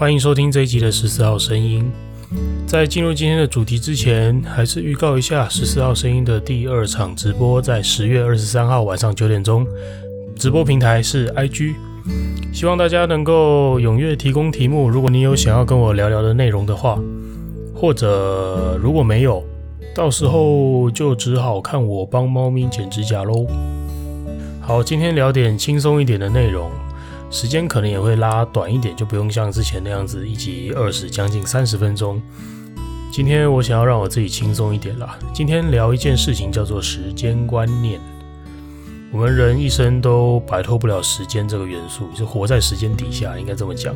欢迎收听这一集的十四号声音。在进入今天的主题之前，还是预告一下十四号声音的第二场直播，在十月二十三号晚上九点钟。直播平台是 IG，希望大家能够踊跃提供题目。如果你有想要跟我聊聊的内容的话，或者如果没有，到时候就只好看我帮猫咪剪指甲喽。好，今天聊点轻松一点的内容。时间可能也会拉短一点，就不用像之前那样子一集二十将近三十分钟。今天我想要让我自己轻松一点啦。今天聊一件事情叫做时间观念。我们人一生都摆脱不了时间这个元素，就活在时间底下，应该这么讲。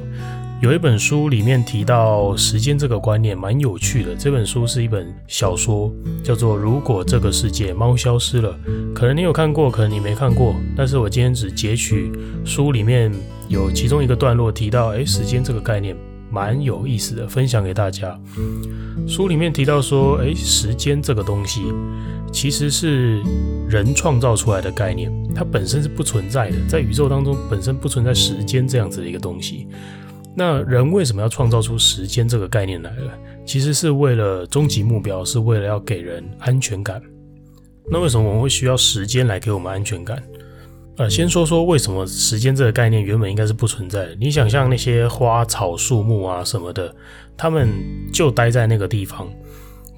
有一本书里面提到时间这个观念，蛮有趣的。这本书是一本小说，叫做《如果这个世界猫消失了》。可能你有看过，可能你没看过。但是我今天只截取书里面有其中一个段落提到，诶，时间这个概念蛮有意思的，分享给大家。书里面提到说，诶，时间这个东西其实是人创造出来的概念，它本身是不存在的，在宇宙当中本身不存在时间这样子的一个东西。那人为什么要创造出时间这个概念来了？其实是为了终极目标，是为了要给人安全感。那为什么我们会需要时间来给我们安全感？呃，先说说为什么时间这个概念原本应该是不存在的。你想象那些花草树木啊什么的，他们就待在那个地方。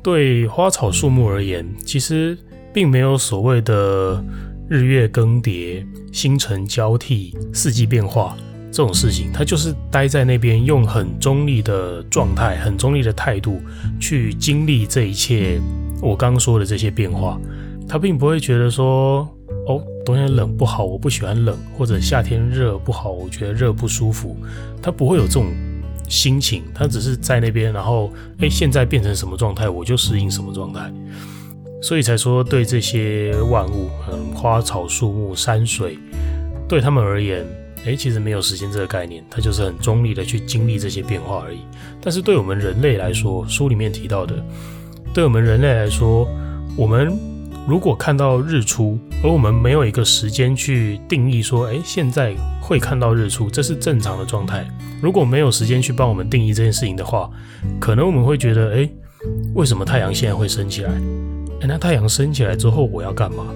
对花草树木而言，其实并没有所谓的日月更迭、星辰交替、四季变化。这种事情，他就是待在那边，用很中立的状态、很中立的态度去经历这一切。我刚刚说的这些变化，他并不会觉得说，哦，冬天冷不好，我不喜欢冷，或者夏天热不好，我觉得热不舒服。他不会有这种心情，他只是在那边，然后，哎，现在变成什么状态，我就适应什么状态。所以才说，对这些万物，嗯，花草树木、山水，对他们而言。诶，其实没有时间这个概念，它就是很中立的去经历这些变化而已。但是对我们人类来说，书里面提到的，对我们人类来说，我们如果看到日出，而我们没有一个时间去定义说，诶，现在会看到日出，这是正常的状态。如果没有时间去帮我们定义这件事情的话，可能我们会觉得，诶，为什么太阳现在会升起来？诶，那太阳升起来之后，我要干嘛？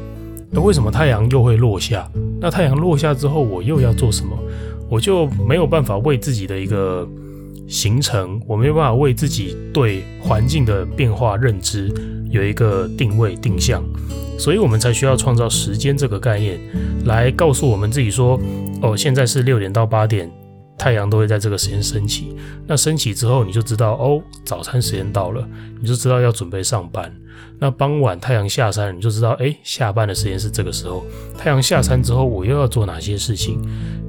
那为什么太阳又会落下？那太阳落下之后，我又要做什么？我就没有办法为自己的一个行程，我没有办法为自己对环境的变化认知有一个定位定向，所以我们才需要创造时间这个概念，来告诉我们自己说：哦，现在是六点到八点。太阳都会在这个时间升起，那升起之后，你就知道哦，早餐时间到了，你就知道要准备上班。那傍晚太阳下山，你就知道，哎，下班的时间是这个时候。太阳下山之后，我又要做哪些事情？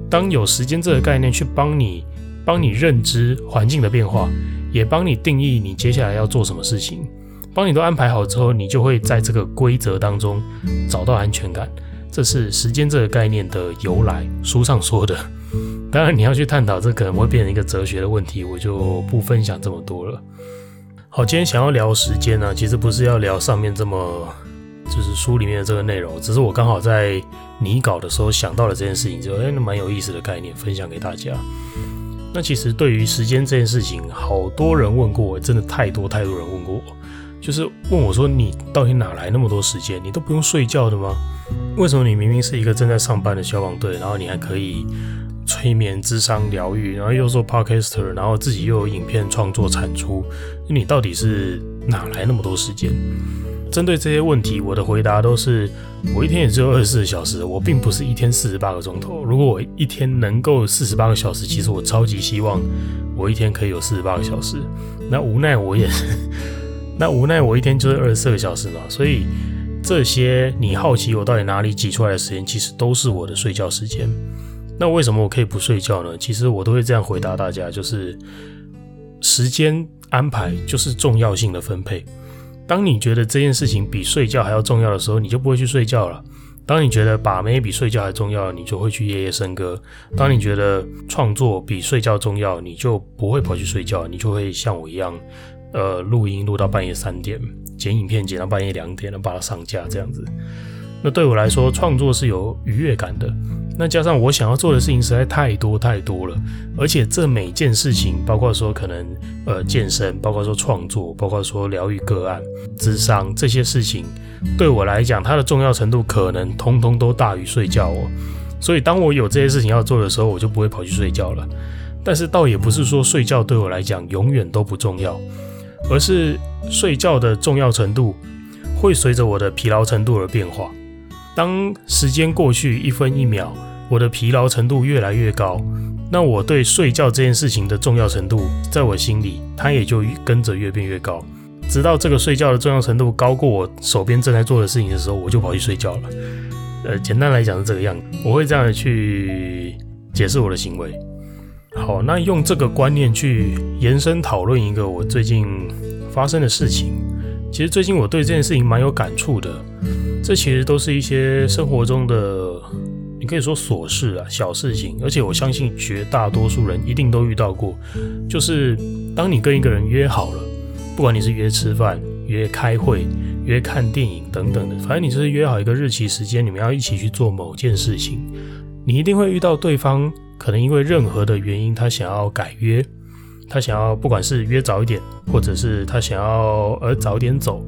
当有时间这个概念去帮你，帮你认知环境的变化，也帮你定义你接下来要做什么事情，帮你都安排好之后，你就会在这个规则当中找到安全感。这是时间这个概念的由来，书上说的。当然，你要去探讨这可能会变成一个哲学的问题，我就不分享这么多了。好，今天想要聊时间呢，其实不是要聊上面这么就是书里面的这个内容，只是我刚好在拟稿的时候想到了这件事情，就哎，那蛮有意思的概念，分享给大家。那其实对于时间这件事情，好多人问过我，真的太多太多人问过我，就是问我说：“你到底哪来那么多时间？你都不用睡觉的吗？为什么你明明是一个正在上班的消防队，然后你还可以？”催眠、智商、疗愈，然后又做 podcaster，然后自己又有影片创作产出，你到底是哪来那么多时间？针对这些问题，我的回答都是：我一天也只有二十四小时，我并不是一天四十八个钟头。如果我一天能够四十八个小时，其实我超级希望我一天可以有四十八个小时。那无奈我也，那无奈我一天就是二十四个小时嘛。所以这些你好奇我到底哪里挤出来的时间，其实都是我的睡觉时间。那为什么我可以不睡觉呢？其实我都会这样回答大家，就是时间安排就是重要性的分配。当你觉得这件事情比睡觉还要重要的时候，你就不会去睡觉了。当你觉得把妹比睡觉还重要，你就会去夜夜笙歌。当你觉得创作比睡觉重要，你就不会跑去睡觉，你就会像我一样，呃，录音录到半夜三点，剪影片剪到半夜两点，然后把它上架这样子。那对我来说，创作是有愉悦感的。那加上我想要做的事情实在太多太多了，而且这每件事情，包括说可能呃健身，包括说创作，包括说疗愈个案、咨商这些事情，对我来讲，它的重要程度可能通通都大于睡觉哦。所以当我有这些事情要做的时候，我就不会跑去睡觉了。但是倒也不是说睡觉对我来讲永远都不重要，而是睡觉的重要程度会随着我的疲劳程度而变化。当时间过去一分一秒，我的疲劳程度越来越高，那我对睡觉这件事情的重要程度，在我心里，它也就跟着越变越高，直到这个睡觉的重要程度高过我手边正在做的事情的时候，我就跑去睡觉了。呃，简单来讲是这个样子，我会这样去解释我的行为。好，那用这个观念去延伸讨论一个我最近发生的事情。其实最近我对这件事情蛮有感触的。这其实都是一些生活中的，你可以说琐事啊，小事情，而且我相信绝大多数人一定都遇到过。就是当你跟一个人约好了，不管你是约吃饭、约开会、约看电影等等的，反正你就是约好一个日期时间，你们要一起去做某件事情，你一定会遇到对方可能因为任何的原因，他想要改约。他想要，不管是约早一点，或者是他想要呃早点走，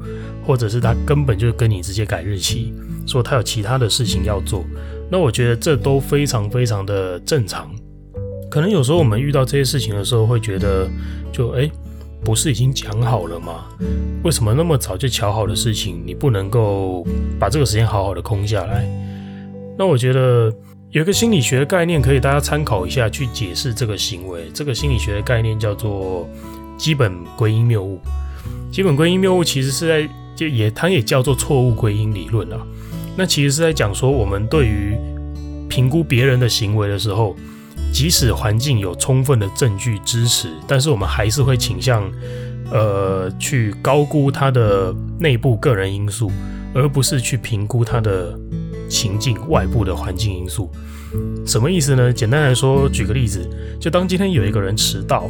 或者是他根本就跟你直接改日期，说他有其他的事情要做。那我觉得这都非常非常的正常。可能有时候我们遇到这些事情的时候，会觉得就诶，不是已经讲好了吗？为什么那么早就瞧好的事情，你不能够把这个时间好好的空下来？那我觉得。有一个心理学的概念可以大家参考一下，去解释这个行为。这个心理学的概念叫做基本归因谬误。基本归因谬误其实是在就也它也叫做错误归因理论啊。那其实是在讲说，我们对于评估别人的行为的时候，即使环境有充分的证据支持，但是我们还是会倾向呃去高估他的内部个人因素，而不是去评估他的。情境外部的环境因素，什么意思呢？简单来说，举个例子，就当今天有一个人迟到，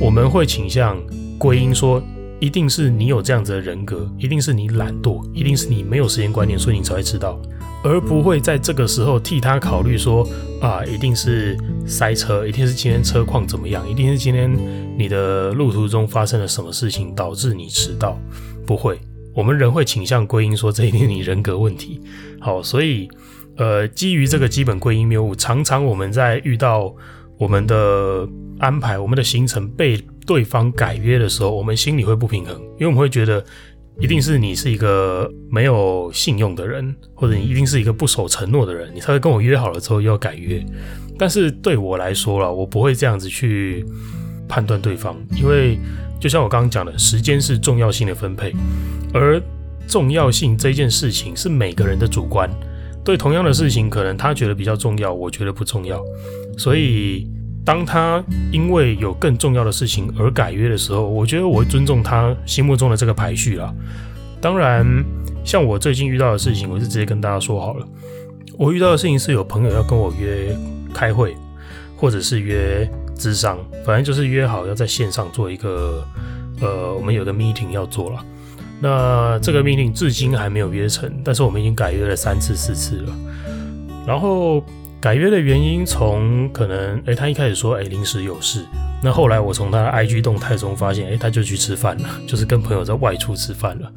我们会倾向归因说，一定是你有这样子的人格，一定是你懒惰，一定是你没有时间观念，所以你才会迟到，而不会在这个时候替他考虑说，啊，一定是塞车，一定是今天车况怎么样，一定是今天你的路途中发生了什么事情导致你迟到，不会。我们人会倾向归因说，这一定是你人格问题。好，所以呃，基于这个基本归因谬误，常常我们在遇到我们的安排、我们的行程被对方改约的时候，我们心里会不平衡，因为我们会觉得一定是你是一个没有信用的人，或者你一定是一个不守承诺的人，你才会跟我约好了之后又要改约。但是对我来说啦，我不会这样子去判断对方，因为就像我刚刚讲的，时间是重要性的分配。而重要性这件事情是每个人的主观，对同样的事情，可能他觉得比较重要，我觉得不重要。所以，当他因为有更重要的事情而改约的时候，我觉得我会尊重他心目中的这个排序啦。当然，像我最近遇到的事情，我是直接跟大家说好了。我遇到的事情是有朋友要跟我约开会，或者是约咨商，反正就是约好要在线上做一个，呃，我们有个 meeting 要做了。那这个 meeting 至今还没有约成，但是我们已经改约了三次、四次了。然后改约的原因，从可能诶，他一开始说诶临时有事，那后来我从他的 IG 动态中发现，诶，他就去吃饭了，就是跟朋友在外出吃饭了。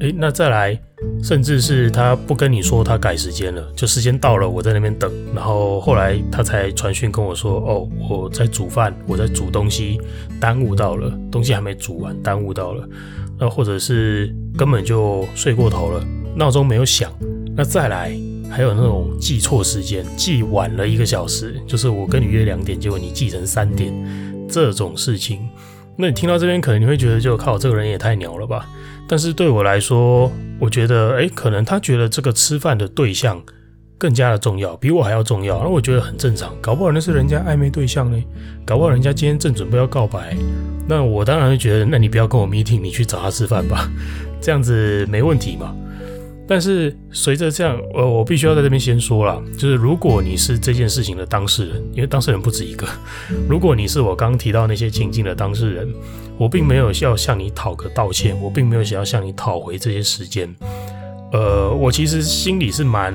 诶，那再来，甚至是他不跟你说他改时间了，就时间到了，我在那边等，然后后来他才传讯跟我说，哦，我在煮饭，我在煮东西，耽误到了，东西还没煮完，耽误到了。那或者是根本就睡过头了，闹钟没有响。那再来还有那种记错时间，记晚了一个小时，就是我跟你约两点，结果你记成三点，这种事情。那你听到这边可能你会觉得就靠这个人也太鸟了吧？但是对我来说，我觉得诶，可能他觉得这个吃饭的对象更加的重要，比我还要重要。那我觉得很正常，搞不好那是人家暧昧对象呢，搞不好人家今天正准备要告白。那我当然会觉得，那你不要跟我 meeting，你去找他吃饭吧，这样子没问题嘛。但是随着这样，呃，我必须要在这边先说了，就是如果你是这件事情的当事人，因为当事人不止一个，如果你是我刚提到那些情境的当事人，我并没有要向你讨个道歉，我并没有想要向你讨回这些时间，呃，我其实心里是蛮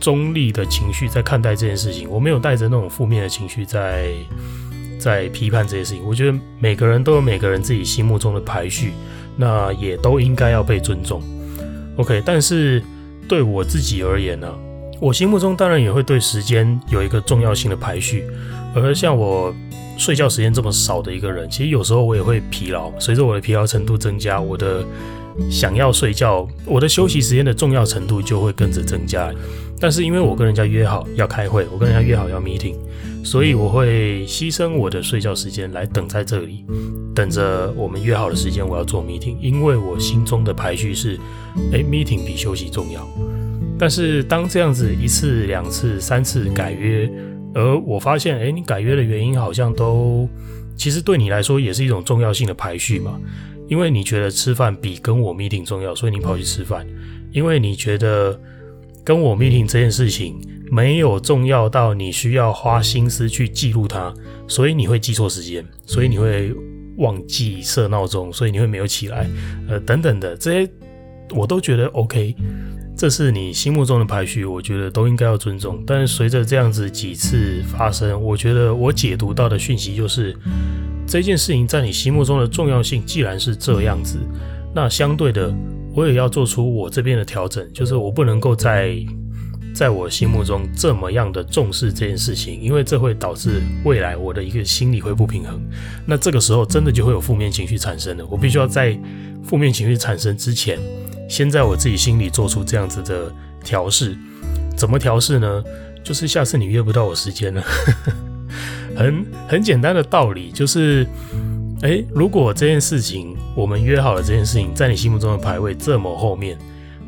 中立的情绪在看待这件事情，我没有带着那种负面的情绪在在批判这些事情。我觉得每个人都有每个人自己心目中的排序，那也都应该要被尊重。OK，但是对我自己而言呢，我心目中当然也会对时间有一个重要性的排序。而像我睡觉时间这么少的一个人，其实有时候我也会疲劳。随着我的疲劳程度增加，我的想要睡觉，我的休息时间的重要程度就会跟着增加。但是因为我跟人家约好要开会，我跟人家约好要 meeting，所以我会牺牲我的睡觉时间来等在这里。等着我们约好的时间，我要做 meeting，因为我心中的排序是，哎，meeting 比休息重要。但是当这样子一次、两次、三次改约，而我发现，哎，你改约的原因好像都，其实对你来说也是一种重要性的排序嘛。因为你觉得吃饭比跟我 meeting 重要，所以你跑去吃饭。因为你觉得跟我 meeting 这件事情没有重要到你需要花心思去记录它，所以你会记错时间，所以你会。忘记设闹钟，所以你会没有起来，呃，等等的这些，我都觉得 OK，这是你心目中的排序，我觉得都应该要尊重。但是随着这样子几次发生，我觉得我解读到的讯息就是，这件事情在你心目中的重要性既然是这样子，那相对的，我也要做出我这边的调整，就是我不能够在。在我心目中这么样的重视这件事情，因为这会导致未来我的一个心理会不平衡。那这个时候真的就会有负面情绪产生了。我必须要在负面情绪产生之前，先在我自己心里做出这样子的调试。怎么调试呢？就是下次你约不到我时间了，很很简单的道理，就是，诶，如果这件事情我们约好了，这件事情在你心目中的排位这么后面，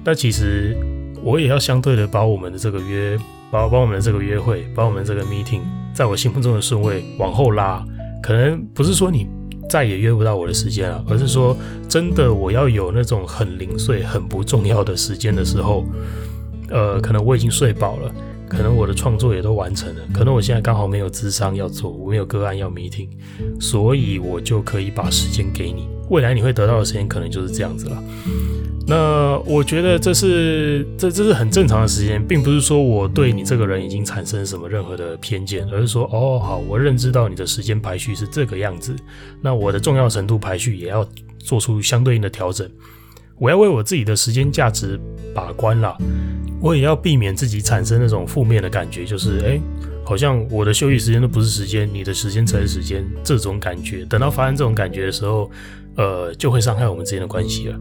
那其实。我也要相对的把我们的这个约，把把我们的这个约会，把我们这个 meeting，在我心目中的顺位往后拉。可能不是说你再也约不到我的时间了，而是说真的我要有那种很零碎、很不重要的时间的时候，呃，可能我已经睡饱了，可能我的创作也都完成了，可能我现在刚好没有智商要做，我没有个案要 meeting，所以我就可以把时间给你。未来你会得到的时间可能就是这样子了。那我觉得这是这这是很正常的时间，并不是说我对你这个人已经产生什么任何的偏见，而是说哦好，我认知到你的时间排序是这个样子，那我的重要程度排序也要做出相对应的调整。我要为我自己的时间价值把关啦，我也要避免自己产生那种负面的感觉，就是诶，好像我的休息时间都不是时间，你的时间才是时间，这种感觉。等到发生这种感觉的时候，呃，就会伤害我们之间的关系了。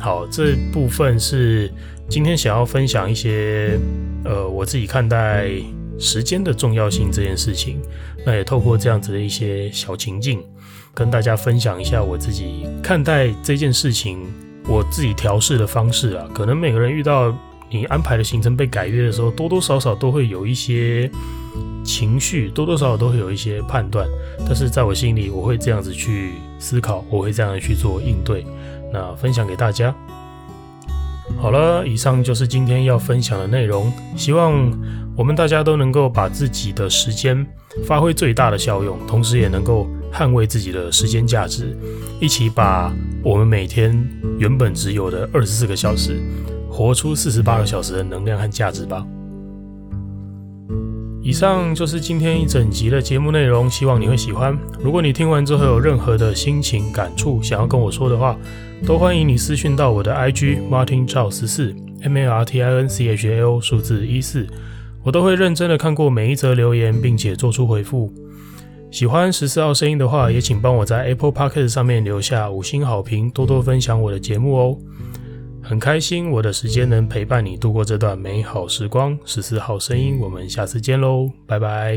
好，这部分是今天想要分享一些，呃，我自己看待时间的重要性这件事情。那也透过这样子的一些小情境，跟大家分享一下我自己看待这件事情，我自己调试的方式啊。可能每个人遇到你安排的行程被改约的时候，多多少少都会有一些情绪，多多少少都会有一些判断。但是在我心里，我会这样子去思考，我会这样子去做应对。那分享给大家。好了，以上就是今天要分享的内容。希望我们大家都能够把自己的时间发挥最大的效用，同时也能够捍卫自己的时间价值，一起把我们每天原本只有的二十四个小时，活出四十八个小时的能量和价值吧。以上就是今天一整集的节目内容，希望你会喜欢。如果你听完之后有任何的心情感触，想要跟我说的话，都欢迎你私讯到我的 IG Martin Chao 十四 M A R T I N C H A O 数字一四，我都会认真的看过每一则留言，并且做出回复。喜欢十四号声音的话，也请帮我在 Apple Podcast 上面留下五星好评，多多分享我的节目哦。很开心我的时间能陪伴你度过这段美好时光。十四号声音，我们下次见喽，拜拜。